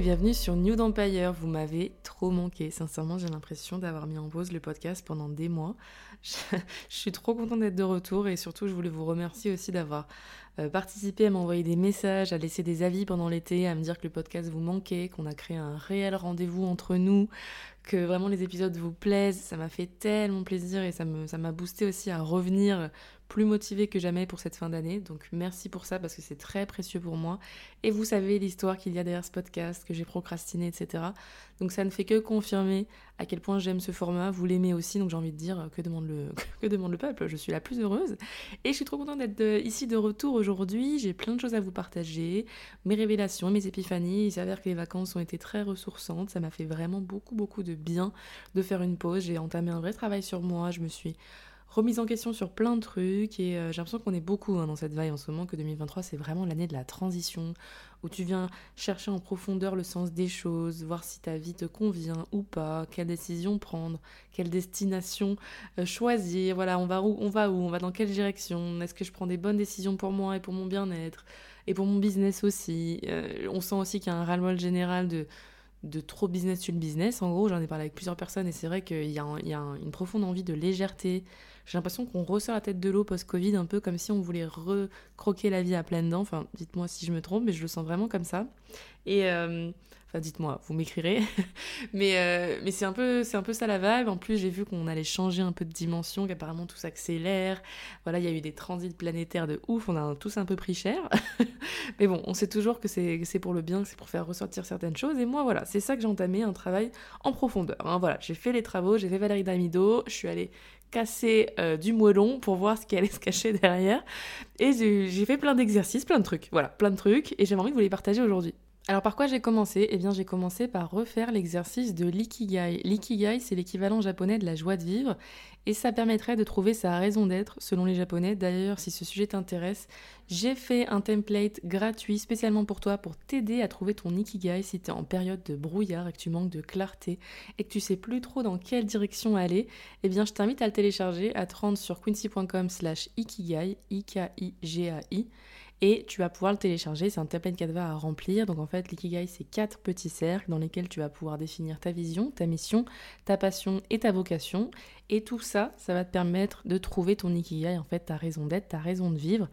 Bienvenue sur New Empire. Vous m'avez trop manqué. Sincèrement, j'ai l'impression d'avoir mis en pause le podcast pendant des mois. Je, suis trop contente d'être de retour et surtout, je voulais vous remercier aussi d'avoir euh, participé à m'envoyer des messages, à laisser des avis pendant l'été, à me dire que le podcast vous manquait, qu'on a créé un réel rendez-vous entre nous, que vraiment les épisodes vous plaisent. Ça m'a fait tellement plaisir et ça m'a ça boosté aussi à revenir plus motivée que jamais pour cette fin d'année. Donc merci pour ça parce que c'est très précieux pour moi. Et vous savez l'histoire qu'il y a derrière ce podcast, que j'ai procrastiné, etc. Donc ça ne fait que confirmer à quel point j'aime ce format. Vous l'aimez aussi, donc j'ai envie de dire que demande le que demande le peuple? Je suis la plus heureuse et je suis trop contente d'être euh, ici de retour aujourd'hui. J'ai plein de choses à vous partager, mes révélations, mes épiphanies. Il s'avère que les vacances ont été très ressourçantes. Ça m'a fait vraiment beaucoup beaucoup de bien de faire une pause. J'ai entamé un vrai travail sur moi. Je me suis remise en question sur plein de trucs et euh, j'ai l'impression qu'on est beaucoup hein, dans cette vague en ce moment, que 2023 c'est vraiment l'année de la transition, où tu viens chercher en profondeur le sens des choses, voir si ta vie te convient ou pas, quelle décision prendre, quelle destination euh, choisir, voilà, on va où, on va où, on va dans quelle direction, est-ce que je prends des bonnes décisions pour moi et pour mon bien-être, et pour mon business aussi. Euh, on sent aussi qu'il y a un ras-le-bol général de de trop business sur le business. En gros, j'en ai parlé avec plusieurs personnes et c'est vrai qu'il y y a une profonde envie de légèreté, j'ai l'impression qu'on ressort la tête de l'eau post-Covid, un peu comme si on voulait recroquer la vie à pleines dents. Enfin, dites-moi si je me trompe, mais je le sens vraiment comme ça. Et euh, enfin, dites-moi, vous m'écrirez. mais euh, mais c'est un peu un peu ça la vibe. En plus, j'ai vu qu'on allait changer un peu de dimension, qu'apparemment tout s'accélère. Voilà, il y a eu des transits planétaires de ouf. On a tous un peu pris cher. mais bon, on sait toujours que c'est c'est pour le bien, que c'est pour faire ressortir certaines choses. Et moi, voilà, c'est ça que j'ai entamé un travail en profondeur. Hein. Voilà, j'ai fait les travaux, j'ai fait Valérie Damido, je suis allée casser euh, du moellon pour voir ce qui allait se cacher derrière. Et j'ai fait plein d'exercices, plein de trucs. Voilà, plein de trucs. Et j'aimerais envie de vous les partager aujourd'hui. Alors par quoi j'ai commencé? Eh bien j'ai commencé par refaire l'exercice de l'ikigai. L'ikigai c'est l'équivalent japonais de la joie de vivre et ça permettrait de trouver sa raison d'être selon les japonais. D'ailleurs si ce sujet t'intéresse, j'ai fait un template gratuit spécialement pour toi pour t'aider à trouver ton ikigai si tu es en période de brouillard et que tu manques de clarté et que tu sais plus trop dans quelle direction aller. Eh bien je t'invite à le télécharger, à te rendre sur quincy.com slash ikigai, I-K-I-G-A-I et tu vas pouvoir le télécharger. C'est un template Canva à remplir. Donc en fait, l'ikigai, c'est quatre petits cercles dans lesquels tu vas pouvoir définir ta vision, ta mission, ta passion et ta vocation. Et tout ça, ça va te permettre de trouver ton ikigai, en fait, ta raison d'être, ta raison de vivre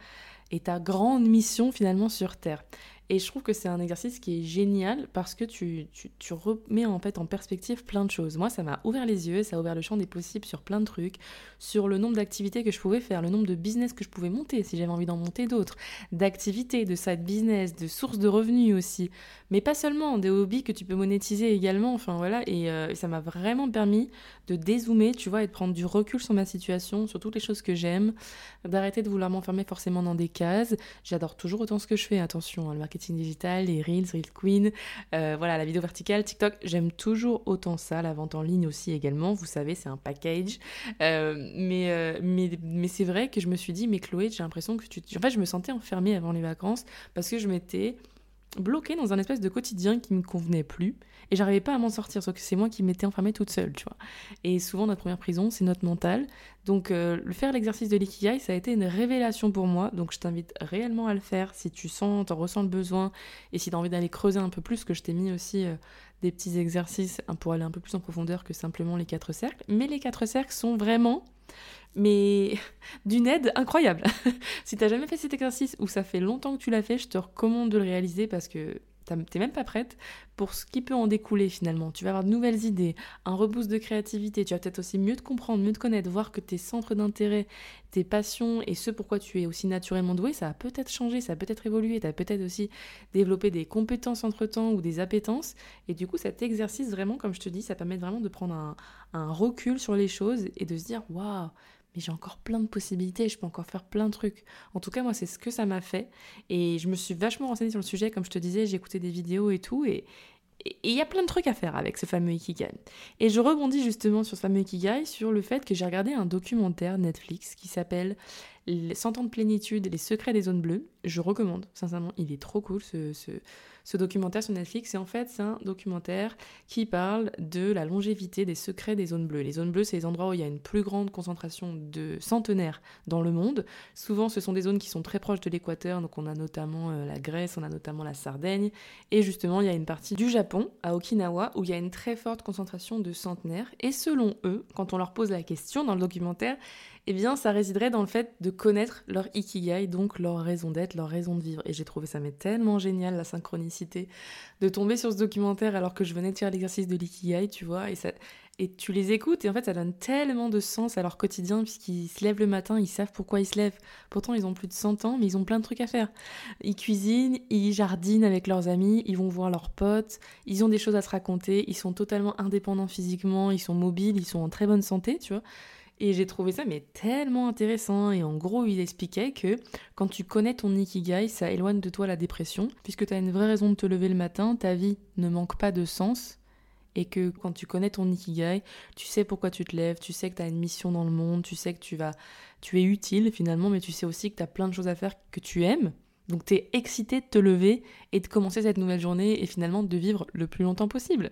et ta grande mission finalement sur Terre. Et je trouve que c'est un exercice qui est génial parce que tu, tu, remets en fait en perspective plein de choses. Moi, ça m'a ouvert les yeux, ça a ouvert le champ des possibles sur plein de trucs, sur le nombre d'activités que je pouvais faire, le nombre de business que je pouvais monter si j'avais envie d'en monter d'autres, d'activités, de side business, de sources de revenus aussi. Mais pas seulement, des hobbies que tu peux monétiser également, enfin voilà. Et, euh, ça m'a vraiment permis de dézoomer, tu vois, et de prendre du recul sur ma situation, sur toutes les choses que j'aime, d'arrêter de vouloir m'enfermer forcément dans des cases. J'adore toujours autant ce que je fais, attention, hein, le marketing digital, les Reels, Reels Queen, euh, voilà, la vidéo verticale, TikTok, j'aime toujours autant ça, la vente en ligne aussi également, vous savez, c'est un package. Euh, mais euh, mais, mais c'est vrai que je me suis dit, mais Chloé, j'ai l'impression que tu... En fait, je me sentais enfermée avant les vacances parce que je m'étais bloquée dans un espèce de quotidien qui me convenait plus et j'arrivais pas à m'en sortir sauf que c'est moi qui m'étais enfermée toute seule tu vois. Et souvent notre première prison c'est notre mental. Donc euh, faire l'exercice de l'ikigai ça a été une révélation pour moi. Donc je t'invite réellement à le faire. Si tu sens t'en ressens le besoin et si tu as envie d'aller creuser un peu plus que je t'ai mis aussi euh, des petits exercices pour aller un peu plus en profondeur que simplement les quatre cercles. Mais les quatre cercles sont vraiment mais d'une aide incroyable. si t'as jamais fait cet exercice ou ça fait longtemps que tu l'as fait, je te recommande de le réaliser parce que t'es même pas prête pour ce qui peut en découler finalement. Tu vas avoir de nouvelles idées, un reboost de créativité, tu vas peut-être aussi mieux te comprendre, mieux te connaître, voir que tes centres d'intérêt, tes passions et ce pourquoi tu es aussi naturellement doué, ça a peut-être changé, ça a peut-être évolué, tu as peut-être aussi développé des compétences entre-temps ou des appétences. Et du coup, cet exercice vraiment, comme je te dis, ça permet vraiment de prendre un, un recul sur les choses et de se dire, waouh, mais j'ai encore plein de possibilités, je peux encore faire plein de trucs. En tout cas, moi, c'est ce que ça m'a fait. Et je me suis vachement renseignée sur le sujet, comme je te disais, j'ai écouté des vidéos et tout. Et il y a plein de trucs à faire avec ce fameux Ikigai. Et je rebondis justement sur ce fameux Ikigai, sur le fait que j'ai regardé un documentaire Netflix qui s'appelle 100 ans de plénitude, les secrets des zones bleues. Je recommande, sincèrement, il est trop cool ce, documentaire sur Netflix. Et en fait, c'est un documentaire qui parle de la longévité des secrets des zones bleues. Les zones bleues, c'est les endroits où il y a une plus grande concentration de centenaires dans le monde. Souvent, ce sont des zones qui sont très proches de l'équateur. Donc, on a notamment euh, la Grèce, on a notamment la Sardaigne. Et justement, il y a une partie du Japon, à Okinawa, où il y a une très forte concentration de centenaires. Et selon eux, quand on leur pose la question dans le documentaire, eh bien, ça résiderait dans le fait de connaître leur ikigai, donc leur raison d'être, leur raison de vivre. Et j'ai trouvé ça mais tellement génial, la synchronicité, de tomber sur ce documentaire alors que je venais de faire l'exercice de l'ikigai, tu vois, et, ça, et tu les écoutes, et en fait, ça donne tellement de sens à leur quotidien, puisqu'ils se lèvent le matin, ils savent pourquoi ils se lèvent. Pourtant, ils ont plus de 100 ans, mais ils ont plein de trucs à faire. Ils cuisinent, ils jardinent avec leurs amis, ils vont voir leurs potes, ils ont des choses à se raconter, ils sont totalement indépendants physiquement, ils sont mobiles, ils sont en très bonne santé, tu vois. Et j'ai trouvé ça mais tellement intéressant. Et en gros, il expliquait que quand tu connais ton ikigai, ça éloigne de toi la dépression, puisque tu as une vraie raison de te lever le matin, ta vie ne manque pas de sens. Et que quand tu connais ton ikigai, tu sais pourquoi tu te lèves, tu sais que tu as une mission dans le monde, tu sais que tu vas tu es utile finalement, mais tu sais aussi que tu as plein de choses à faire que tu aimes donc tu es excité de te lever et de commencer cette nouvelle journée et finalement de vivre le plus longtemps possible.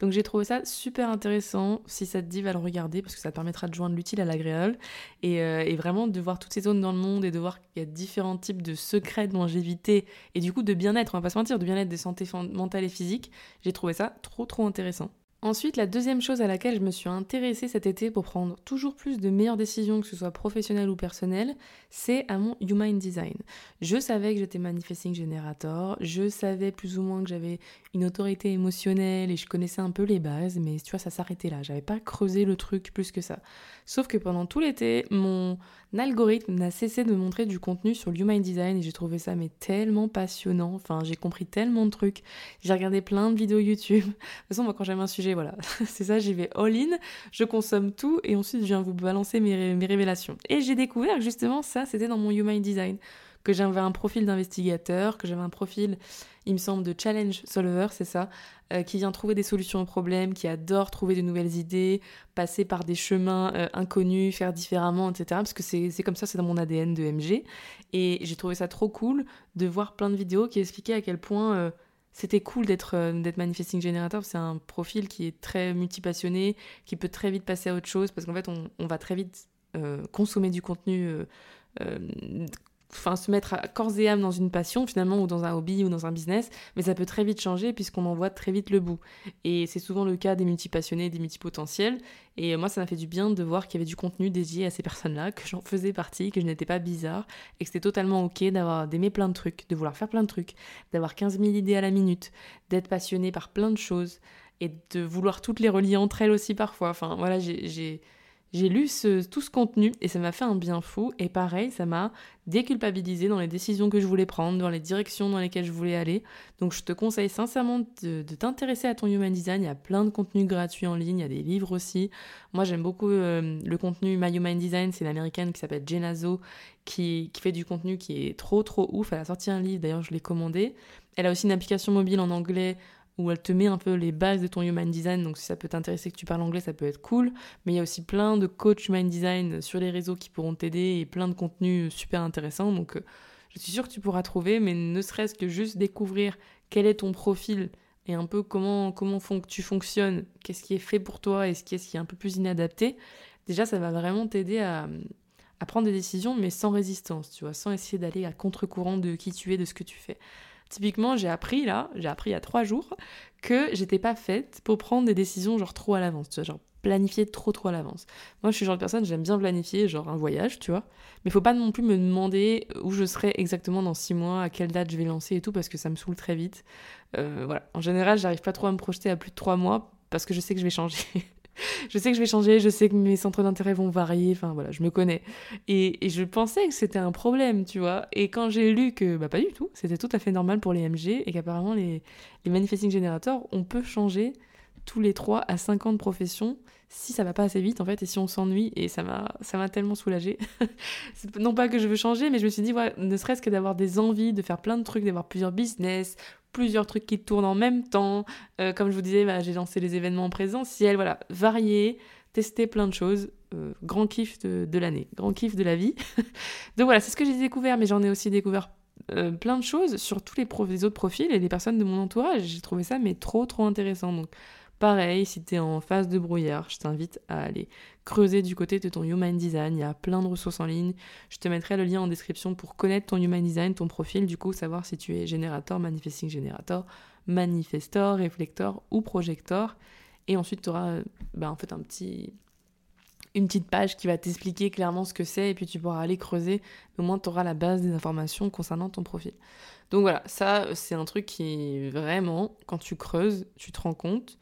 Donc j'ai trouvé ça super intéressant. Si ça te dit, va le regarder parce que ça te permettra de joindre l'utile à l'agréable et, euh, et, vraiment de voir toutes ces zones dans le monde et de voir qu'il y a différents types de secrets de longévité et du coup de bien-être, on va pas se mentir, de bien-être, de santé mentale et physique. J'ai trouvé ça trop trop intéressant. Ensuite, la deuxième chose à laquelle je me suis intéressée cet été pour prendre toujours plus de meilleures décisions, que ce soit professionnelles ou personnelles, c'est à mon Human Design. Je savais que j'étais Manifesting Generator, je savais plus ou moins que j'avais une autorité émotionnelle et je connaissais un peu les bases, mais tu vois, ça s'arrêtait là. J'avais pas creusé le truc plus que ça. Sauf que pendant tout l'été, mon algorithme n'a cessé de montrer du contenu sur l'Human Design et j'ai trouvé ça mais tellement passionnant. Enfin, j'ai compris tellement de trucs. J'ai regardé plein de vidéos YouTube. De toute façon, moi, quand j'aime un sujet, voilà, c'est ça, j'y vais all-in, je consomme tout et ensuite je viens vous balancer mes, révélations. Et j'ai découvert justement ça, c'était dans mon Human Design que j'avais un profil d'investigateur, que j'avais un profil, il me semble, de challenge solver, c'est ça, euh, qui vient trouver des solutions aux problèmes, qui adore trouver de nouvelles idées, passer par des chemins euh, inconnus, faire différemment, etc. Parce que c'est comme ça, c'est dans mon ADN de MG. Et j'ai trouvé ça trop cool de voir plein de vidéos qui expliquaient à quel point euh, c'était cool d'être manifesting generator. C'est un profil qui est très multipassionné, qui peut très vite passer à autre chose, parce qu'en fait, on, on, va très vite consommer du contenu enfin se mettre à corps et âme dans une passion finalement ou dans un hobby ou dans un business, mais ça peut très vite changer puisqu'on en voit très vite le bout. Et c'est souvent le cas des multipassionnés, des multipotentiels. Et moi, ça m'a fait du bien de voir qu'il y avait du contenu dédié à ces personnes-là, que j'en faisais partie, que je n'étais pas bizarre et que c'était totalement ok d'avoir d'aimer plein de trucs, de vouloir faire plein de trucs, d'avoir 15 000 idées à la minute, d'être passionné par plein de choses et de vouloir toutes les relier entre elles aussi parfois. Enfin voilà, j'ai j'ai lu tout ce contenu et ça m'a fait un bien fou. Et pareil, ça m'a déculpabilisé dans les décisions que je voulais prendre, dans les directions dans lesquelles je voulais aller. Donc je te conseille sincèrement de, t'intéresser à ton Human Design. Il y a plein de contenus gratuits en ligne, il y a des livres aussi. Moi j'aime beaucoup euh, le contenu My Human Design, c'est une américaine qui s'appelle Jenazo qui, qui fait du contenu qui est trop trop ouf. Elle a sorti un livre, d'ailleurs je l'ai commandé. Elle a aussi une application mobile en anglais où elle te met un peu les bases de ton human design. Donc si ça peut t'intéresser que tu parles anglais, ça peut être cool. Mais il y a aussi plein de coachs human design sur les réseaux qui pourront t'aider et plein de contenus super intéressants. Donc euh, je suis sûre que tu pourras trouver, mais ne serait-ce que juste découvrir quel est ton profil et un peu comment, comment tu fonctionnes, qu'est-ce qui est fait pour toi et ce qui est, ce qui est un peu plus inadapté, déjà ça va vraiment t'aider à, à prendre des décisions mais sans résistance, tu vois, sans essayer d'aller à contre-courant de qui tu es, de ce que tu fais. Typiquement, j'ai appris là, j'ai appris il y a trois jours, que j'étais pas faite pour prendre des décisions genre trop à l'avance, tu vois, genre planifier trop trop à l'avance. Moi, je suis genre de personne, j'aime bien planifier genre un voyage, tu vois, mais faut pas non plus me demander où je serai exactement dans six mois, à quelle date je vais lancer et tout, parce que ça me saoule très vite. Euh, voilà, en général, j'arrive pas trop à me projeter à plus de trois mois, parce que je sais que je vais changer. je sais que je vais changer, je sais que mes centres d'intérêt vont varier, enfin voilà, je me connais. Et, je pensais que c'était un problème, tu vois. Et quand j'ai lu que, bah pas du tout, c'était tout à fait normal pour les MG et qu'apparemment les, les manifesting generators, on peut changer tous les 3 à 5 ans de profession si ça va pas assez vite en fait et si on s'ennuie et ça m'a ça m'a tellement soulagée. non pas que je veux changer mais je me suis dit ne serait-ce que d'avoir des envies de faire plein de trucs, d'avoir plusieurs business, plusieurs trucs qui tournent en même temps. Euh, comme je vous disais, bah, j'ai lancé les événements présentiels, voilà, varier, tester plein de choses. Euh, grand kiff de, l'année, grand kiff de la vie. Donc voilà, c'est ce que j'ai découvert, mais j'en ai aussi découvert euh, plein de choses sur tous les, les, autres profils et les personnes de mon entourage. J'ai trouvé ça mais trop trop intéressant. Donc Pareil, si tu es en phase de brouillard, je t'invite à aller creuser du côté de ton Human Design. Il y a plein de ressources en ligne. Je te mettrai le lien en description pour connaître ton Human Design, ton profil, du coup savoir si tu es générateur, manifesting générateur, manifestor, réflecteur ou projecteur. Et ensuite, tu auras ben, en fait un petit, une petite page qui va t'expliquer clairement ce que c'est et puis tu pourras aller creuser. Au moins, tu auras la base des informations concernant ton profil. Donc voilà, ça, c'est un truc qui vraiment, quand tu creuses, tu te rends compte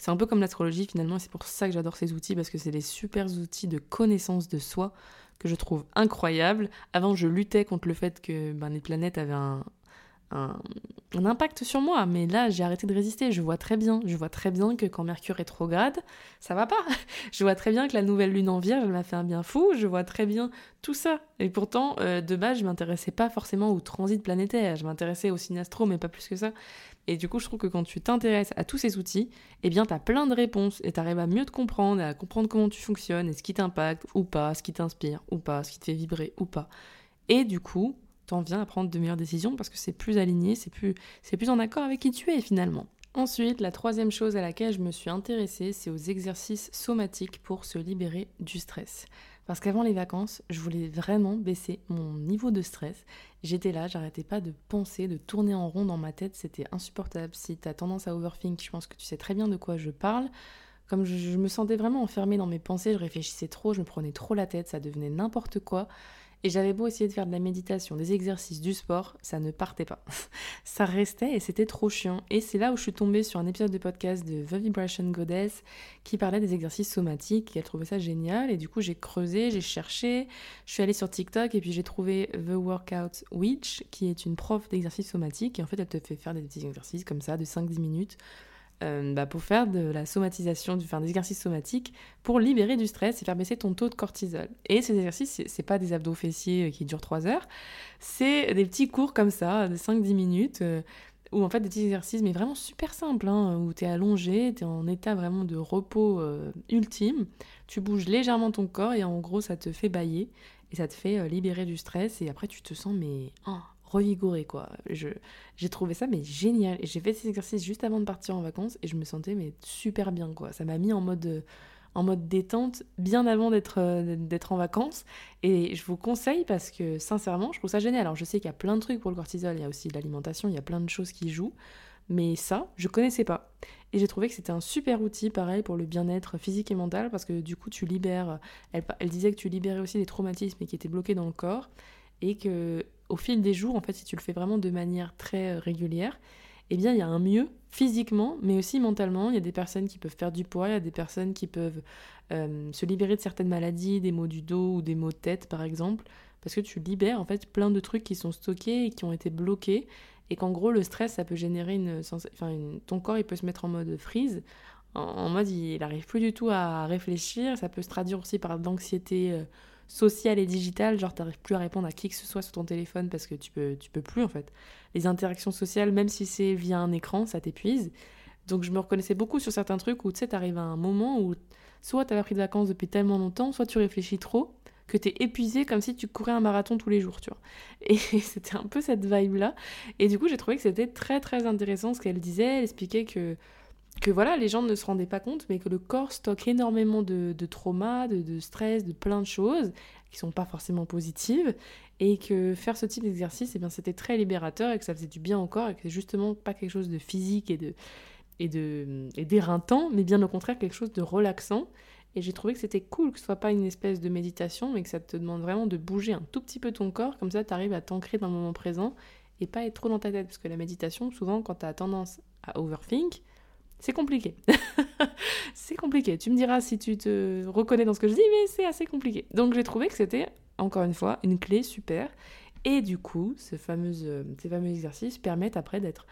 c'est un peu comme l'astrologie finalement, c'est pour ça que j'adore ces outils, parce que c'est des super outils de connaissance de soi que je trouve incroyables. Avant, je luttais contre le fait que ben, les planètes avaient un, impact sur moi, mais là j'ai arrêté de résister. Je vois très bien, je vois très bien que quand Mercure est rétrograde, ça va pas. Je vois très bien que la nouvelle lune en Vierge, m'a fait un bien fou. Je vois très bien tout ça. Et pourtant, euh, de base, je m'intéressais pas forcément au transit planétaire. Je m'intéressais au signe astro, mais pas plus que ça. Et du coup, je trouve que quand tu t'intéresses à tous ces outils, eh bien, tu as plein de réponses et tu arrives à mieux te comprendre, à comprendre comment tu fonctionnes et ce qui t'impacte ou pas, ce qui t'inspire ou pas, ce qui te fait vibrer ou pas. Et du coup, t'en viens à prendre de meilleures décisions parce que c'est plus aligné, c'est plus, c'est plus en accord avec qui tu es finalement. Ensuite, la troisième chose à laquelle je me suis intéressée, c'est aux exercices somatiques pour se libérer du stress. Parce qu'avant les vacances, je voulais vraiment baisser mon niveau de stress. J'étais là, j'arrêtais pas de penser, de tourner en rond dans ma tête, c'était insupportable. Si tu as tendance à overthink, je pense que tu sais très bien de quoi je parle. Comme je, je me sentais vraiment enfermée dans mes pensées, je réfléchissais trop, je me prenais trop la tête, ça devenait n'importe quoi. Et j'avais beau essayer de faire de la méditation, des exercices, du sport, ça ne partait pas. ça restait et c'était trop chiant. Et c'est là où je suis tombée sur un épisode de podcast de The Vibration Goddess qui parlait des exercices somatiques et elle trouvait ça génial. Et du coup, j'ai creusé, j'ai cherché, je suis allée sur TikTok et puis j'ai trouvé The Workout Witch qui est une prof d'exercices somatiques. Et en fait, elle te fait faire des petits exercices comme ça de 5-10 minutes euh, bah, pour faire de la somatisation, du, faire des exercices somatiques pour libérer du stress et faire baisser ton taux de cortisol. Et ces exercices, c'est pas des abdos fessiers euh, qui durent 3 heures, c'est des petits cours comme ça, de 5-10 minutes, euh, ou en fait des petits exercices, mais vraiment super simples, hein, où tu es allongé, tu es en état vraiment de repos ultime, tu bouges légèrement ton corps et en gros ça te fait bailler et ça te fait libérer du stress. Et après tu te sens mais oh, revigorée quoi. J'ai trouvé ça mais génial et j'ai fait ces exercices juste avant de partir en vacances et je me sentais mais super bien quoi. Ça m'a mis en mode en mode détente bien avant d'être euh, d'être en vacances et je vous conseille parce que sincèrement je trouve ça génial. Alors je sais qu'il y a plein de trucs pour le cortisol, il y a aussi l'alimentation, il y a plein de choses qui jouent. Mais ça, je connaissais pas. Et j'ai trouvé que c'était un super outil, pareil, pour le bien-être physique et mental, parce que du coup, tu libères. Elle disait que tu libérais aussi des traumatismes qui étaient bloqués dans le corps, et que au fil des jours, en fait, si tu le fais vraiment de manière très euh, régulière, eh bien, il y a un mieux physiquement, mais aussi mentalement. Il y a des personnes qui peuvent perdre du poids, il y a des personnes qui peuvent euh, se libérer de certaines maladies, des maux du dos ou des maux de tête, par exemple, parce que tu libères en fait plein de trucs qui sont stockés et qui ont été bloqués, et qu'en gros, le stress, ça peut générer une, enfin, ton corps, il peut se mettre en mode freeze, en, mode il n'arrive plus du tout à réfléchir. Ça peut se traduire aussi par de l'anxiété. Euh, social et digital, genre t'arrives plus à répondre à qui que ce soit sur ton téléphone parce que tu peux, tu peux plus en fait. Les interactions sociales, même si c'est via un écran, ça t'épuise. Donc je me reconnaissais beaucoup sur certains trucs où tu sais, t'arrives à un moment où soit t'avais pris de vacances depuis tellement longtemps, soit tu réfléchis trop, que t'es épuisé comme si tu courais un marathon tous les jours, tu vois. Et c'était un peu cette vibe-là. Et du coup, j'ai trouvé que c'était très très intéressant ce qu'elle disait. Elle expliquait que que voilà, les gens ne se rendaient pas compte, mais que le corps stocke énormément de, de traumas, de, stress, de plein de choses qui sont pas forcément positives, et que faire ce type d'exercice, eh bien, c'était très libérateur et que ça faisait du bien au corps et que c'est justement pas quelque chose de physique et de et de et d'éreintant, mais bien au contraire quelque chose de relaxant. Et j'ai trouvé que c'était cool que ce soit pas une espèce de méditation, mais que ça te demande vraiment de bouger un tout petit peu ton corps, comme ça tu arrives à t'ancrer dans le moment présent et pas être trop dans ta tête. Parce que la méditation, souvent, quand tu as tendance à overthink, c'est compliqué. c'est compliqué. Tu me diras si tu te reconnais dans ce que je dis, mais c'est assez compliqué. Donc j'ai trouvé que c'était, encore une fois, une clé super. Et du coup, ce fameux, euh, ces fameux exercices permettent après d'être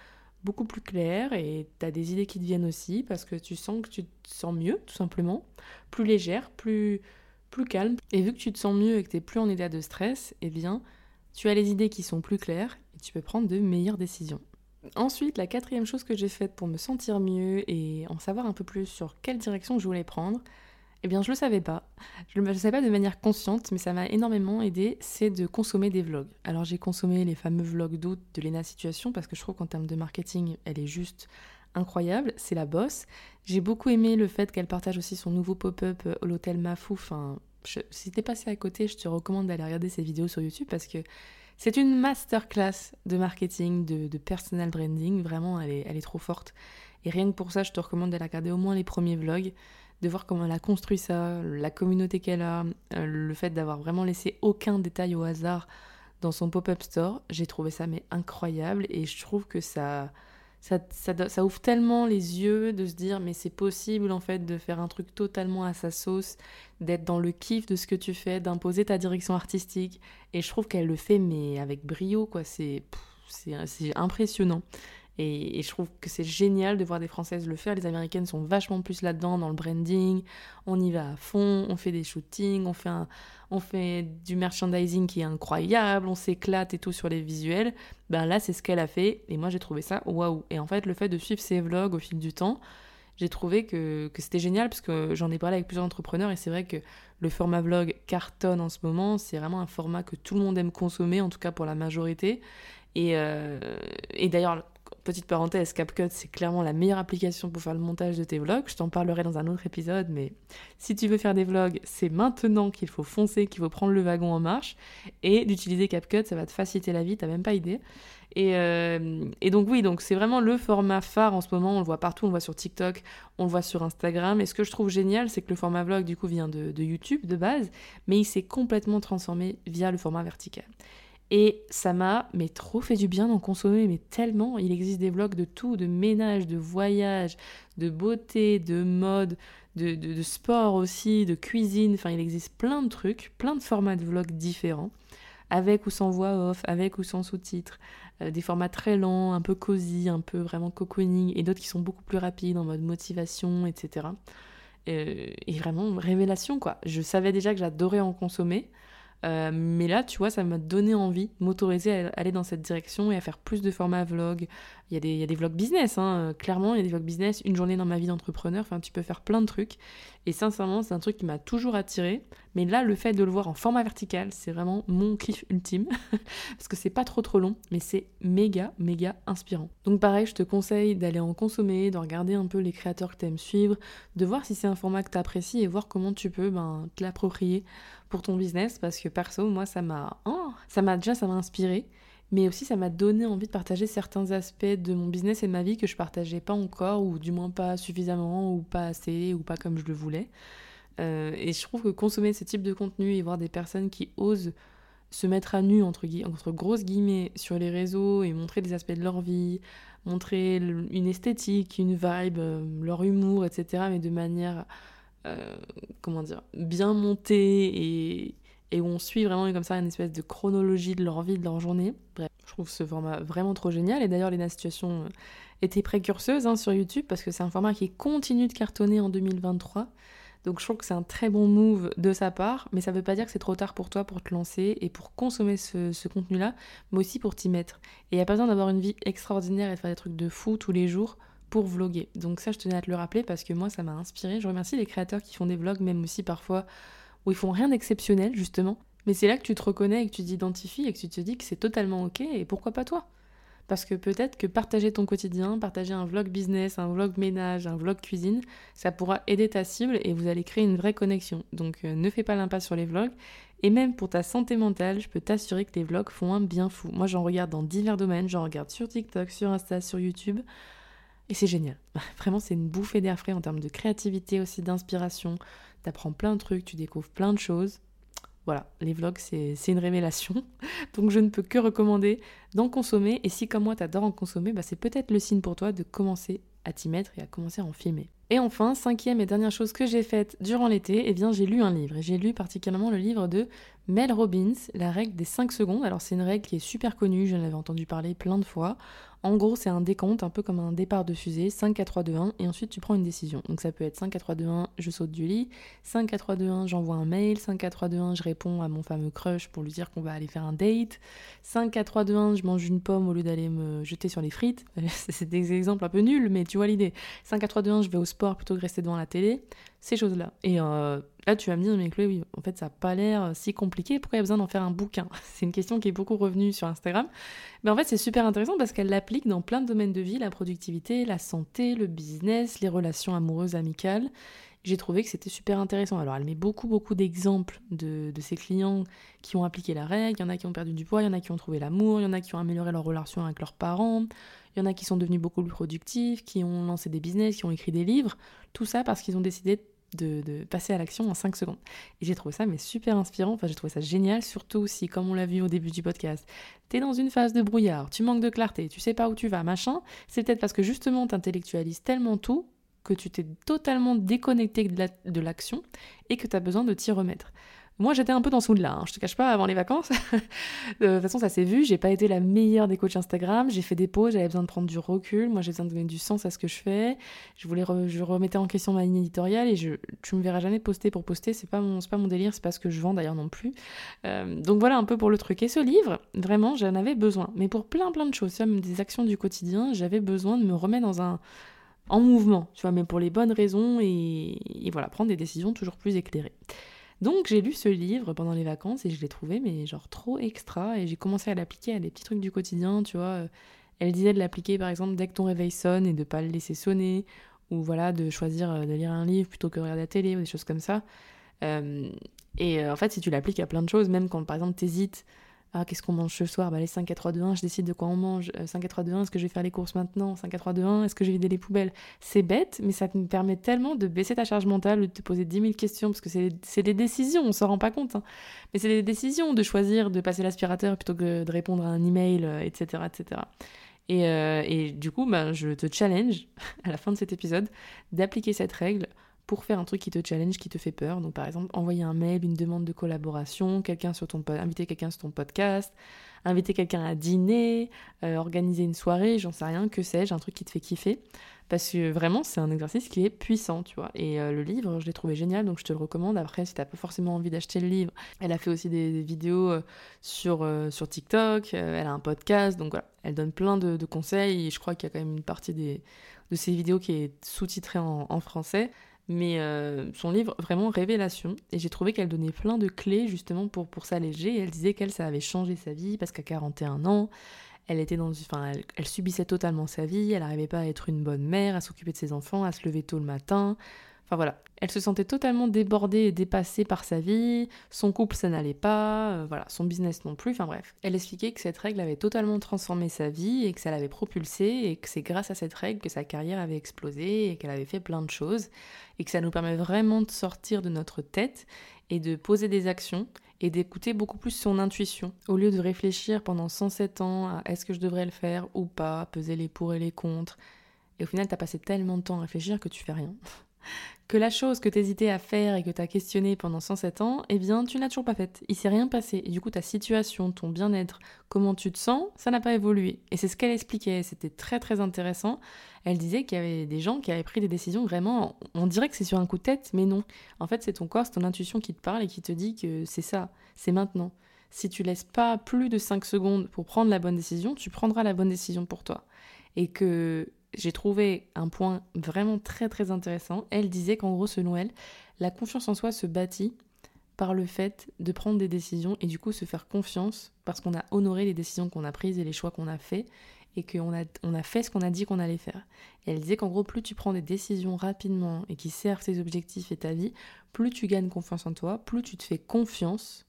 beaucoup plus clair et tu as des idées qui te viennent aussi parce que tu sens que tu te sens mieux, tout simplement, plus légère, plus, plus calme. Et vu que tu te sens mieux et que tu n'es plus en état de stress, eh bien, tu as les idées qui sont plus claires et tu peux prendre de meilleures décisions. Ensuite, la quatrième chose que j'ai faite pour me sentir mieux et en savoir un peu plus sur quelle direction je voulais prendre, eh bien, je le savais pas. Je ne le savais pas de manière consciente, mais ça m'a énormément aidé, c'est de consommer des vlogs. Alors, j'ai consommé les fameux vlogs d'août de Lena Situation parce que je trouve qu'en termes de marketing, elle est juste incroyable. C'est la bosse. J'ai beaucoup aimé le fait qu'elle partage aussi son nouveau pop-up à euh, l'hôtel Mafou. Enfin, si t'es passé à côté, je te recommande d'aller regarder ses vidéos sur YouTube parce que c'est une masterclass de marketing, de, personal branding. Vraiment, elle est, trop forte. Et rien que pour ça, je te recommande d'aller regarder au moins les premiers vlogs de voir comment elle a construit ça, la communauté qu'elle a, euh, le fait d'avoir vraiment laissé aucun détail au hasard dans son pop-up store, j'ai trouvé ça incroyable et je trouve que ça, ça, ouvre tellement les yeux de se dire mais c'est possible en fait de faire un truc totalement à sa sauce, d'être dans le kiff de ce que tu fais, d'imposer ta direction artistique et je trouve qu'elle le fait mais avec brio quoi, c'est impressionnant. Et, je trouve que c'est génial de voir des Françaises le faire. Les Américaines sont vachement plus là-dedans, dans le branding. On y va à fond, on fait des shootings, on fait, on fait du merchandising qui est incroyable, on s'éclate et tout sur les visuels. Ben là, c'est ce qu'elle a fait. Et moi, j'ai trouvé ça waouh. Et en fait, le fait de suivre ses vlogs au fil du temps, j'ai trouvé que, que c'était génial parce que j'en ai parlé avec plusieurs entrepreneurs et c'est vrai que le format vlog cartonne en ce moment. C'est vraiment un format que tout le monde aime consommer, en tout cas pour la majorité. Et, euh, et d'ailleurs, Petite parenthèse, CapCut, c'est clairement la meilleure application pour faire le montage de tes vlogs. Je t'en parlerai dans un autre épisode, mais si tu veux faire des vlogs, c'est maintenant qu'il faut foncer, qu'il faut prendre le wagon en marche. Et d'utiliser CapCut, ça va te faciliter la vie, t'as même pas idée. Et, euh, donc oui, donc c'est vraiment le format phare en ce moment. On le voit partout, on le voit sur TikTok, on le voit sur Instagram. Et ce que je trouve génial, c'est que le format vlog du coup vient de YouTube de base, mais il s'est complètement transformé via le format vertical. Et ça m'a mais trop fait du bien d'en consommer, mais tellement. Il existe des vlogs de tout, de ménage, de voyage, de beauté, de mode, de, sport aussi, de cuisine. Enfin, il existe plein de trucs, plein de formats de vlogs différents, avec ou sans voix off, avec ou sans sous-titres. Euh, des formats très lents, un peu cosy, un peu vraiment cocooning, et d'autres qui sont beaucoup plus rapides en mode motivation, etc. Euh, et vraiment, révélation quoi. Je savais déjà que j'adorais en consommer. Euh, mais là, tu vois, ça m'a donné envie m'autoriser à aller dans cette direction et à faire plus de formats vlog. Il y a des, il y a des vlogs business, hein. clairement, il y a des vlogs business, une journée dans ma vie d'entrepreneur, enfin, tu peux faire plein de trucs. Et sincèrement, c'est un truc qui m'a toujours attiré. Mais là, le fait de le voir en format vertical, c'est vraiment mon kiff ultime. Parce que c'est pas trop trop long, mais c'est méga, méga inspirant. Donc pareil, je te conseille d'aller en consommer, de regarder un peu les créateurs que tu aimes suivre, de voir si c'est un format que tu apprécies et voir comment tu peux ben, te l'approprier pour ton business parce que perso, moi, ça m'a, oh, ça m'a déjà, ça m'a inspiré, mais aussi ça m'a donné envie de partager certains aspects de mon business et de ma vie que je partageais pas encore ou du moins pas suffisamment ou pas assez ou pas comme je le voulais. Euh, et je trouve que consommer ce type de contenu et voir des personnes qui osent se mettre à nu entre, entre grosses guillemets sur les réseaux et montrer des aspects de leur vie, montrer une esthétique, une vibe, euh, leur humour, etc. Mais de manière euh, comment dire, bien monté et, et où on suit vraiment comme ça une espèce de chronologie de leur vie, de leur journée. Bref, je trouve ce format vraiment trop génial. Et d'ailleurs, Lena Situation était précurseuse hein, sur YouTube parce que c'est un format qui continue de cartonner en 2023. Donc je trouve que c'est un très bon move de sa part, mais ça veut pas dire que c'est trop tard pour toi pour te lancer et pour consommer ce, ce contenu-là, mais aussi pour t'y mettre. Et il n'y a pas besoin d'avoir une vie extraordinaire et de faire des trucs de fou tous les jours pour vloguer. Donc ça, je tenais à te le rappeler parce que moi, ça m'a inspiré. Je remercie les créateurs qui font des vlogs, même aussi parfois où ils font rien d'exceptionnel, justement. Mais c'est là que tu te reconnais et que tu t'identifies et que tu te dis que c'est totalement ok et pourquoi pas toi? Parce que peut-être que partager ton quotidien, partager un vlog business, un vlog ménage, un vlog cuisine, ça pourra aider ta cible et vous allez créer une vraie connexion. Donc euh, ne fais pas l'impasse sur les vlogs. Et même pour ta santé mentale, je peux t'assurer que les vlogs font un bien fou. Moi j'en regarde dans divers domaines, j'en regarde sur TikTok, sur Insta, sur YouTube. Et c'est génial. Vraiment, c'est une bouffée d'air frais en termes de créativité aussi, d'inspiration. T'apprends plein de trucs, tu découvres plein de choses. Voilà, les vlogs, c'est une révélation. Donc je ne peux que recommander d'en consommer. Et si comme moi, t'adores en consommer, bah, c'est peut-être le signe pour toi de commencer à t'y mettre et à commencer à en filmer. Et enfin, cinquième et dernière chose que j'ai faite durant l'été, eh bien j'ai lu un livre. Et j'ai lu particulièrement le livre de Mel Robbins, La règle des 5 secondes. Alors c'est une règle qui est super connue, je l'avais entendu parler plein de fois. En gros, c'est un décompte, un peu comme un départ de fusée, 5, 4, 3, 2, 1, et ensuite tu prends une décision. Donc ça peut être 5, 4, 3, 2, 1, je saute du lit, 5, 4, 3, 2, 1, j'envoie un mail, 5, 4, 3, 2, 1, je réponds à mon fameux crush pour lui dire qu'on va aller faire un date, 5, 4, 3, 2, 1, je mange une pomme au lieu d'aller me jeter sur les frites. c'est des exemples un peu nuls, mais tu vois l'idée. 5, 4, 3, 2, 1, je vais au sport plutôt que rester devant la télé, ces choses-là. Et euh, là, tu vas me dire, mais Chloé, oui, en fait, ça n'a pas l'air si compliqué, pourquoi il y a besoin d'en faire un bouquin? C'est une question qui est beaucoup revenue sur Instagram. Mais en fait, c'est super intéressant parce qu'elle l'applique dans plein de domaines de vie, la productivité, la santé, le business, les relations amoureuses, amicales. J'ai trouvé que c'était super intéressant. Alors, elle met beaucoup, beaucoup d'exemples de, de ses clients qui ont appliqué la règle. Il y en a qui ont perdu du poids, il y en a qui ont trouvé l'amour, il y en a qui ont amélioré leur relation avec leurs parents, il y en a qui sont devenus beaucoup plus productifs, qui ont lancé des business, qui ont écrit des livres. Tout ça parce qu'ils ont décidé de, passer à l'action en 5 secondes. Et j'ai trouvé ça mais super inspirant, enfin j'ai trouvé ça génial, surtout si, comme on l'a vu au début du podcast, t'es dans une phase de brouillard, tu manques de clarté, tu sais pas où tu vas, machin, c'est peut-être parce que justement t'intellectualises tellement tout que tu t'es totalement déconnecté de l'action et que tu as besoin de t'y remettre. Moi, j'étais un peu dans ce mood-là, hein. je te cache pas, avant les vacances. de toute façon, ça s'est vu, j'ai pas été la meilleure des coachs Instagram, j'ai fait des pauses, j'avais besoin de prendre du recul, moi j'ai besoin de donner du sens à ce que je fais. Je voulais je remettais en question ma ligne éditoriale et je, tu me verras jamais poster pour poster, c'est pas pas mon délire, c'est pas ce que je vends d'ailleurs non plus. Euh, donc voilà un peu pour le truc. Et ce livre, vraiment, j'en avais besoin. Mais pour plein plein de choses, même des actions du quotidien, j'avais besoin de me remettre dans un en mouvement, tu vois, mais pour les bonnes raisons et, et voilà, prendre des décisions toujours plus éclairées. Donc j'ai lu ce livre pendant les vacances et je l'ai trouvé mais genre trop extra et j'ai commencé à l'appliquer à des petits trucs du quotidien, tu vois. Euh, elle disait de l'appliquer par exemple dès que ton réveil sonne et de pas le laisser sonner ou voilà de choisir euh, de lire un livre plutôt que de regarder la télé ou des choses comme ça. Euh, et en fait si tu l'appliques à plein de choses, même quand par exemple t'hésites ah, qu'est-ce qu'on mange ce soir? Bah, les 5, 4, 3, 2, 1, je décide de quoi on mange. 5, 4, 3, 2, 1, est-ce que je vais faire les courses maintenant? 5, 4, 3, 2, 1, est-ce que je vais vider les poubelles? C'est bête, mais ça te permet tellement de baisser ta charge mentale, de te poser 10 000 questions, parce que c'est des décisions, on s'en rend pas compte. Hein. Mais c'est des décisions de choisir de passer l'aspirateur plutôt que de répondre à un email, etc. Euh, etc. Et, euh, et du coup, bah, je te challenge, à la fin de cet épisode, d'appliquer cette règle pour faire un truc qui te challenge, qui te fait peur. Donc par exemple, envoyer un mail, une demande de collaboration, quelqu'un sur ton inviter quelqu'un sur ton podcast, inviter quelqu'un à dîner, euh, organiser une soirée, j'en sais rien, que sais-je, un truc qui te fait kiffer. Parce que vraiment, c'est un exercice qui est puissant, tu vois. Et euh, le livre, je l'ai trouvé génial, donc je te le recommande. Après, si t'as pas forcément envie d'acheter le livre, elle a fait aussi des, vidéos euh, sur, TikTok, elle a un podcast, donc voilà. Elle donne plein de, conseils, et je crois qu'il y a quand même une partie des, de ces vidéos qui est sous-titrée en français. Mais euh, son livre, vraiment révélation. Et j'ai trouvé qu'elle donnait plein de clés justement pour, pour s'alléger. Elle disait qu'elle, ça avait changé sa vie parce qu'à 41 ans, elle était dans, enfin, elle, subissait totalement sa vie. Elle n'arrivait pas à être une bonne mère, à s'occuper de ses enfants, à se lever tôt le matin. Enfin voilà, elle se sentait totalement débordée et dépassée par sa vie, son couple ça n'allait pas, euh, voilà, son business non plus, enfin bref. Elle expliquait que cette règle avait totalement transformé sa vie et que ça l'avait propulsée et que c'est grâce à cette règle que sa carrière avait explosé et qu'elle avait fait plein de choses et que ça nous permet vraiment de sortir de notre tête et de poser des actions et d'écouter beaucoup plus son intuition. Au lieu de réfléchir pendant 107 ans à est-ce que je devrais le faire ou pas, peser les pour et les contre. Et au final, t'as passé tellement de temps à réfléchir que tu fais rien que la chose que t'hésitais à faire et que t'as questionné pendant 107 ans, eh bien, tu n'as toujours pas faite. Il s'est rien passé. Du coup, ta situation, ton bien-être, comment tu te sens, ça n'a pas évolué. Et c'est ce qu'elle expliquait. C'était très très intéressant. Elle disait qu'il y avait des gens qui avaient pris des décisions vraiment. On dirait que c'est sur un coup de tête, mais non. En fait, c'est ton corps, c'est ton intuition qui te parle et qui te dit que c'est ça, c'est maintenant. Si tu laisses pas plus de 5 secondes pour prendre la bonne décision, tu prendras la bonne décision pour toi. Et que j'ai trouvé un point vraiment très très intéressant. Elle disait qu'en gros, selon elle, la confiance en soi se bâtit par le fait de prendre des décisions et du coup se faire confiance parce qu'on a honoré les décisions qu'on a prises et les choix qu'on a faits et qu'on a, on a fait ce qu'on a dit qu'on allait faire. elle disait qu'en gros, plus tu prends des décisions rapidement et qui servent tes objectifs et ta vie, plus tu gagnes confiance en toi, plus tu te fais confiance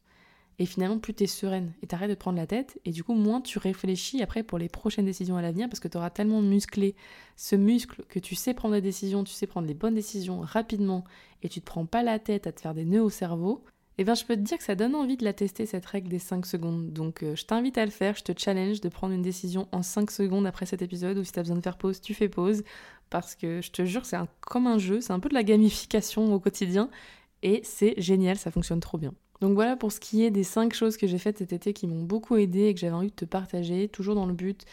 et finalement, plus tu es sereine et t'arrêtes de prendre la tête. Et du coup, moins tu réfléchis après pour les prochaines décisions à l'avenir parce que tu auras tellement musclé ce muscle que tu sais prendre des décisions, tu sais prendre les bonnes décisions rapidement et tu te prends pas la tête à te faire des nœuds au cerveau. Et eh bien, je peux te dire que ça donne envie de la tester, cette règle des 5 secondes. Donc, euh, je t'invite à le faire, je te challenge de prendre une décision en 5 secondes après cet épisode, ou si tu as besoin de faire pause, tu fais pause. Parce que je te jure, c'est comme un jeu, c'est un peu de la gamification au quotidien, et c'est génial, ça fonctionne trop bien. Donc voilà pour ce qui est des 5 choses que j'ai faites cet été qui m'ont beaucoup aidé et que j'avais envie de te partager, toujours dans le but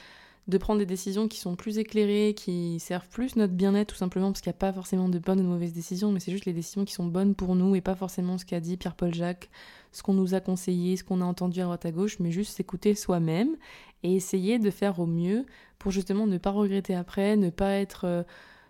de prendre des décisions qui sont plus éclairées, qui servent plus notre bien-être tout simplement, parce qu'il n'y a pas forcément de bonnes ou de mauvaises décisions, mais c'est juste les décisions qui sont bonnes pour nous et pas forcément ce qu'a dit Pierre-Paul Jacques, ce qu'on nous a conseillé, ce qu'on a entendu à droite à gauche, mais juste s'écouter soi-même et essayer de faire au mieux pour justement ne pas regretter après, ne pas être... Euh,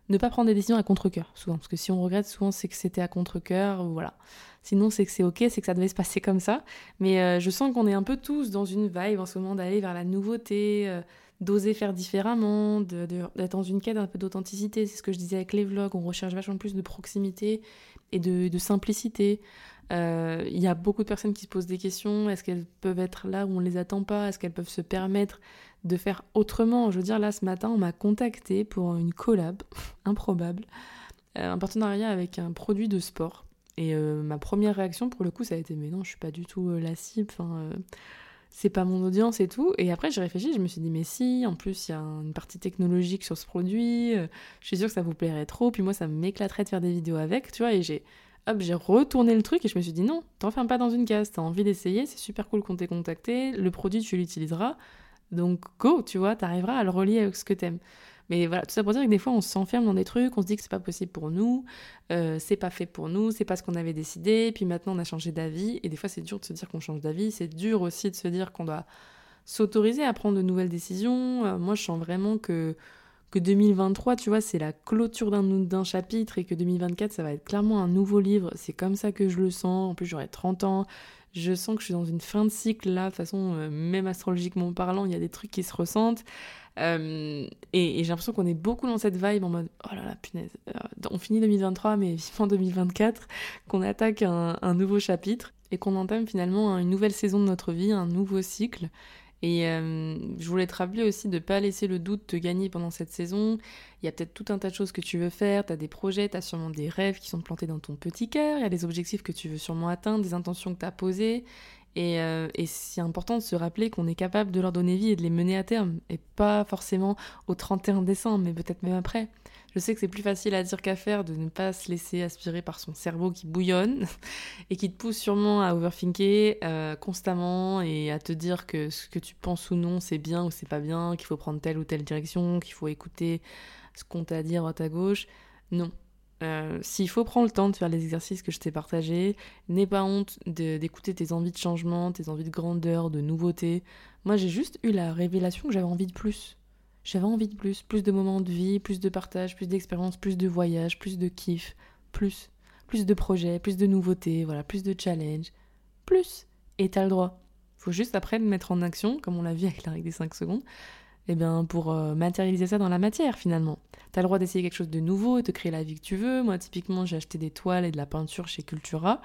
ne pas prendre des décisions à contre-coeur, souvent. Parce que si on regrette, souvent, c'est que c'était à contre-coeur, voilà. Sinon, c'est que c'est ok, c'est que ça devait se passer comme ça. Mais euh, je sens qu'on est un peu tous dans une vibe en ce moment d'aller vers la nouveauté, euh, d'oser faire différemment, d'être dans une quête un peu d'authenticité. C'est ce que je disais avec les vlogs, on recherche vachement plus de proximité et de, simplicité. Euh, il y a beaucoup de personnes qui se posent des questions. Est-ce qu'elles peuvent être là où on ne les attend pas? Est-ce qu'elles peuvent se permettre de faire autrement? Je veux dire, là, ce matin, on m'a contacté pour une collab, improbable, un partenariat avec un produit de sport. Et euh, ma première réaction, pour le coup, ça a été mais non, je suis pas du tout euh, la cible, euh, c'est pas mon audience et tout. Et après, j'ai réfléchi, je me suis dit mais si, en plus, il y a une partie technologique sur ce produit, je suis sûre que ça vous plairait trop, puis moi, ça m'éclaterait de faire des vidéos avec, tu vois, et j'ai. Hop, j'ai retourné le truc et je me suis dit non, t'enfermes pas dans une case, t'as envie d'essayer, c'est super cool qu'on t'ait contacté, le produit tu l'utiliseras, donc go, tu vois, t'arriveras à le relier avec ce que t'aimes. Mais voilà, tout ça pour dire que des fois, on s'enferme dans des trucs, on se dit que c'est pas possible pour nous, euh, c'est pas fait pour nous, c'est pas ce qu'on avait décidé, puis maintenant on a changé d'avis. Et des fois, c'est dur de se dire qu'on change d'avis, c'est dur aussi de se dire qu'on doit s'autoriser à prendre de nouvelles décisions. Euh, moi, je sens vraiment que, que 2023, tu vois, c'est la clôture d'un chapitre et que 2024, ça va être clairement un nouveau livre. C'est comme ça que je le sens. En plus, j'aurai 30 ans. Je sens que je suis dans une fin de cycle là, de toute façon, euh, même astrologiquement parlant, il y a des trucs qui se ressentent. Euh, et, j'ai l'impression qu'on est beaucoup dans cette vibe en mode oh là là, punaise, euh, on finit 2023, mais vivement 2024, qu'on attaque un, nouveau chapitre et qu'on entame finalement une nouvelle saison de notre vie, un nouveau cycle. Et euh, je voulais te rappeler aussi de ne pas laisser le doute te gagner pendant cette saison. Il y a peut-être tout un tas de choses que tu veux faire, tu as des projets, tu as sûrement des rêves qui sont plantés dans ton petit cœur, il y a des objectifs que tu veux sûrement atteindre, des intentions que tu as posées. Euh, et, c'est important de se rappeler qu'on est capable de leur donner vie et de les mener à terme. Et pas forcément au 31 décembre, mais peut-être même après. Je sais que c'est plus facile à dire qu'à faire de ne pas se laisser aspirer par son cerveau qui bouillonne et qui te pousse sûrement à overthinker euh, constamment et à te dire que ce que tu penses ou non c'est bien ou c'est pas bien, qu'il faut prendre telle ou telle direction, qu'il faut écouter ce qu'on t'a dit à droite à gauche. Non, euh, s'il faut prendre le temps de faire les exercices que je t'ai partagés, n'aie pas honte d'écouter tes envies de changement, tes envies de grandeur, de nouveauté. Moi, j'ai juste eu la révélation que j'avais envie de plus. J'avais envie de plus, plus de moments de vie, plus de partage, plus d'expérience, plus de voyages, plus de kiff, plus, plus de projets, plus de nouveautés, voilà, plus de challenges, plus. Et t'as le droit. Faut juste après mettre en action, comme on l'a vu avec la règle des 5 secondes, eh bien, pour euh, matérialiser ça dans la matière finalement. Tu as le droit d'essayer quelque chose de nouveau et de créer la vie que tu veux. Moi, typiquement, j'ai acheté des toiles et de la peinture chez Cultura.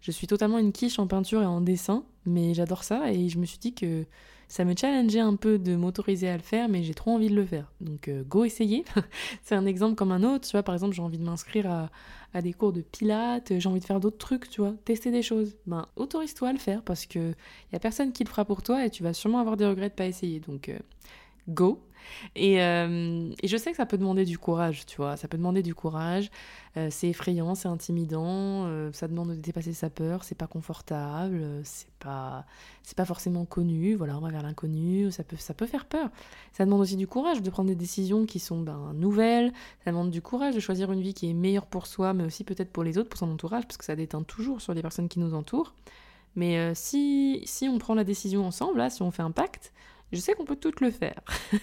Je suis totalement une quiche en peinture et en dessin, mais j'adore ça et je me suis dit que ça me challengeait un peu de m'autoriser à le faire, mais j'ai trop envie de le faire. Donc, euh, go essayer. C'est un exemple comme un autre. Tu vois, par exemple, j'ai envie de m'inscrire à, des cours de pilates, j'ai envie de faire d'autres trucs, tu vois, tester des choses. Ben, autorise-toi à le faire parce que y a personne qui le fera pour toi et tu vas sûrement avoir des regrets de pas essayer. Donc, euh, go. Euh, et, je sais que ça peut demander du courage, tu vois, ça peut demander du courage, euh, c'est effrayant, c'est intimidant, euh, ça demande de dépasser sa peur, c'est pas confortable, c'est pas, c'est pas forcément connu, voilà, on va vers l'inconnu, ça peut, ça peut faire peur. Ça demande aussi du courage de prendre des décisions qui sont ben, nouvelles, ça demande du courage de choisir une vie qui est meilleure pour soi, mais aussi peut-être pour les autres, pour son entourage, parce que ça déteint toujours sur les personnes qui nous entourent. Mais si, si on prend la décision ensemble, si on fait un pacte, je sais qu'on peut tout le faire.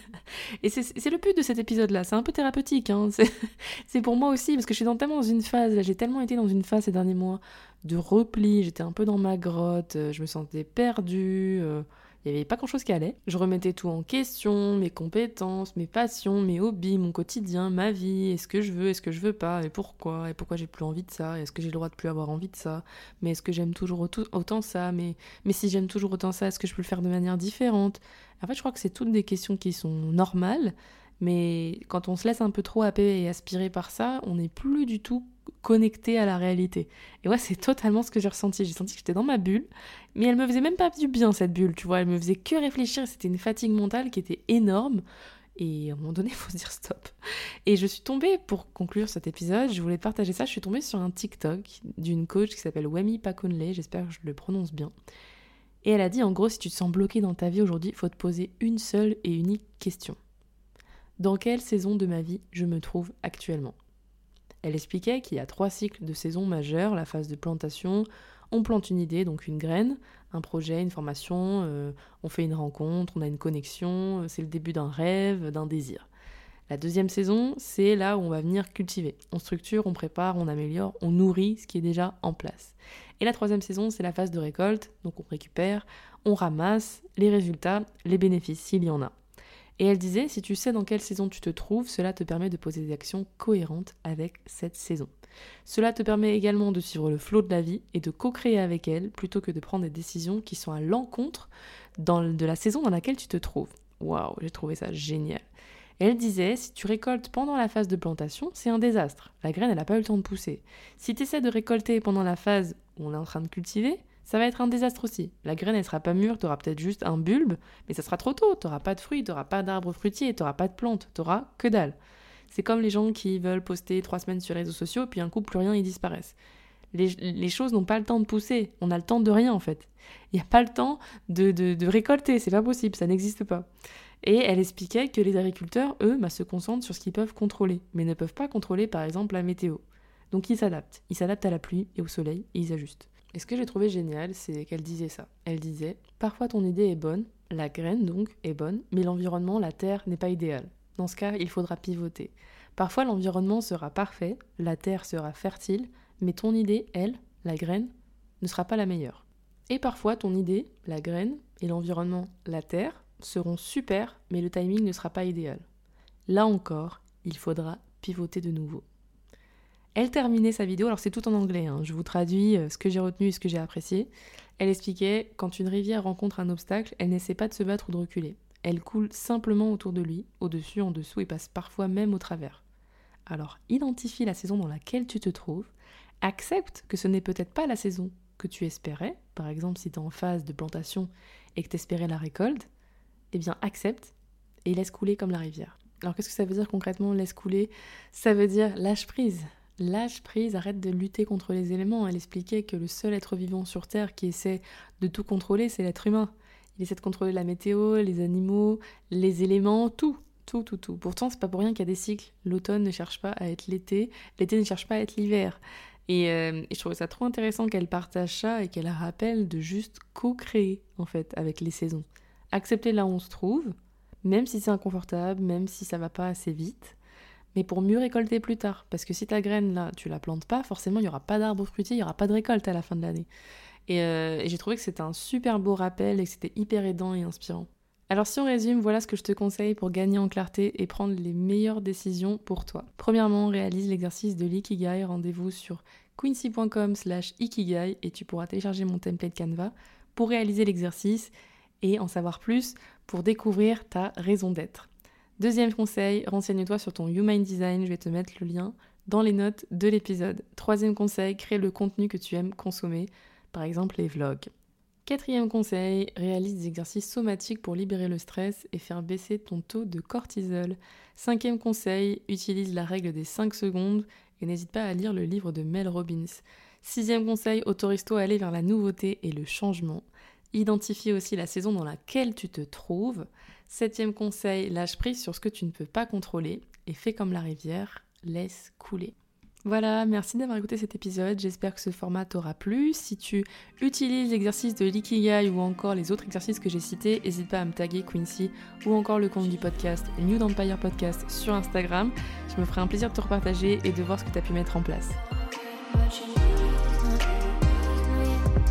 et c'est le but de cet épisode-là. C'est un peu thérapeutique. Hein. C'est pour moi aussi, parce que je suis tellement dans une phase, j'ai tellement été dans une phase ces derniers mois de repli. J'étais un peu dans ma grotte, euh, je me sentais perdue. Euh, il n'y avait pas grand-chose qui allait. Je remettais tout en question, mes compétences, mes passions, mes hobbies, mon quotidien, ma vie, est-ce que je veux, est-ce que je veux pas, et pourquoi, et pourquoi j'ai plus envie de ça, est-ce que j'ai le droit de plus avoir envie de ça, mais est-ce que j'aime toujours autant ça, mais, mais si j'aime toujours autant ça, est-ce que je peux le faire de manière différente? En fait, je crois que c'est toutes des questions qui sont normales, mais quand on se laisse un peu trop happer et aspirer par ça, on n'est plus du tout connecté à la réalité. Et ouais, c'est totalement ce que j'ai ressenti. J'ai senti que j'étais dans ma bulle, mais elle me faisait même pas du bien cette bulle, tu vois. Elle me faisait que réfléchir. C'était une fatigue mentale qui était énorme. Et à un moment donné, il faut se dire stop. Et je suis tombée, pour conclure cet épisode, je voulais partager ça, je suis tombée sur un TikTok d'une coach qui s'appelle Wemi Pakonle, j'espère que je le prononce bien. Et elle a dit en gros, si tu te sens bloqué dans ta vie aujourd'hui, il faut te poser une seule et unique question. dans quelle saison de ma vie je me trouve actuellement? Elle expliquait qu'il y a trois cycles de saison majeurs, la phase de plantation, on plante une idée, donc une graine, un projet, une formation, euh, on fait une rencontre, on a une connexion, euh, c'est le début d'un rêve, d'un désir. La deuxième saison, c'est là où on va venir cultiver. On structure, on prépare, on améliore, on nourrit ce qui est déjà en place. Et la troisième saison, c'est la phase de récolte, donc on récupère, on ramasse les résultats, les bénéfices s'il y en a. Et elle disait, si tu sais dans quelle saison tu te trouves, cela te permet de poser des actions cohérentes avec cette saison. Cela te permet également de suivre le flot de la vie et de co-créer avec elle plutôt que de prendre des décisions qui sont à l'encontre de la saison dans laquelle tu te trouves. Waouh, j'ai trouvé ça génial. Elle disait, si tu récoltes pendant la phase de plantation, c'est un désastre. La graine, elle n'a pas eu le temps de pousser. Si tu essaies de récolter pendant la phase où on est en train de cultiver, ça va être un désastre aussi. La graine, elle sera pas mûre, tu auras peut-être juste un bulbe, mais ça sera trop tôt. Tu n'auras pas de fruits, tu n'auras pas d'arbres fruitiers, tu n'auras pas de plantes, tu n'auras que dalle. C'est comme les gens qui veulent poster trois semaines sur les réseaux sociaux, puis un coup, plus rien, ils disparaissent. Les, choses n'ont pas le temps de pousser. On a le temps de rien, en fait. Il n'y a pas le temps de récolter. C'est pas possible, ça n'existe pas. Et elle expliquait que les agriculteurs, eux, bah, se concentrent sur ce qu'ils peuvent contrôler, mais ne peuvent pas contrôler, par exemple, la météo. Donc ils s'adaptent. Ils s'adaptent à la pluie et au soleil et ils ajustent. Et ce que j'ai trouvé génial, c'est qu'elle disait ça. Elle disait Parfois ton idée est bonne, la graine donc est bonne, mais l'environnement, la terre n'est pas idéal. Dans ce cas, il faudra pivoter. Parfois l'environnement sera parfait, la terre sera fertile, mais ton idée, elle, la graine, ne sera pas la meilleure. Et parfois ton idée, la graine, et l'environnement, la terre, seront super, mais le timing ne sera pas idéal. Là encore, il faudra pivoter de nouveau. Elle terminait sa vidéo, alors c'est tout en anglais, hein. je vous traduis euh, ce que j'ai retenu et ce que j'ai apprécié. Elle expliquait quand une rivière rencontre un obstacle, elle n'essaie pas de se battre ou de reculer. Elle coule simplement autour de lui, au-dessus, en dessous et passe parfois même au travers. Alors identifie la saison dans laquelle tu te trouves, accepte que ce n'est peut-être pas la saison que tu espérais, par exemple si tu es en phase de plantation et que tu espérais la récolte, eh bien accepte et laisse couler comme la rivière. Alors qu'est-ce que ça veut dire concrètement laisse couler? Ça veut dire lâche prise, Lâche prise, arrête de lutter contre les éléments. Elle expliquait que le seul être vivant sur Terre qui essaie de tout contrôler, c'est l'être humain. Il essaie de contrôler la météo, les animaux, les éléments, tout, tout, tout, tout. Pourtant, c'est pas pour rien qu'il y a des cycles. L'automne ne cherche pas à être l'été, l'été ne cherche pas à être l'hiver. Et, euh, je trouvais ça trop intéressant qu'elle partage ça et qu'elle rappelle de juste co-créer, en fait, avec les saisons. Accepter là où on se trouve, même si c'est inconfortable, même si ça va pas assez vite, mais pour mieux récolter plus tard. Parce que si ta graine, là, tu la plantes pas, forcément, il n'y aura pas d'arbre fruitier, il n'y aura pas de récolte à la fin de l'année. Euh, et, j'ai trouvé que c'était un super beau rappel et que c'était hyper aidant et inspirant. Alors si on résume, voilà ce que je te conseille pour gagner en clarté et prendre les meilleures décisions pour toi. Premièrement, réalise l'exercice de l'ikigai, rendez-vous sur quincy.com slash ikigai et tu pourras télécharger mon template Canva pour réaliser l'exercice et en savoir plus pour découvrir ta raison d'être. Deuxième conseil, renseigne-toi sur ton Human Design, je vais te mettre le lien dans les notes de l'épisode. Troisième conseil, crée le contenu que tu aimes consommer, par exemple les vlogs. Quatrième conseil, réalise des exercices somatiques pour libérer le stress et faire baisser ton taux de cortisol. Cinquième conseil, utilise la règle des 5 secondes et n'hésite pas à lire le livre de Mel Robbins. Sixième conseil, autorise-toi à aller vers la nouveauté et le changement. Identifie aussi la saison dans laquelle tu te trouves. Septième conseil, lâche prise sur ce que tu ne peux pas contrôler et fais comme la rivière, laisse couler. Voilà, merci d'avoir écouté cet épisode. J'espère que ce format t'aura plu. Si tu utilises l'exercice de l'ikigai ou encore les autres exercices que j'ai cités, n'hésite pas à me taguer Quincy ou encore le compte du podcast New Empire Podcast sur Instagram. Je me ferai un plaisir de te repartager et de voir ce que tu as pu mettre en place.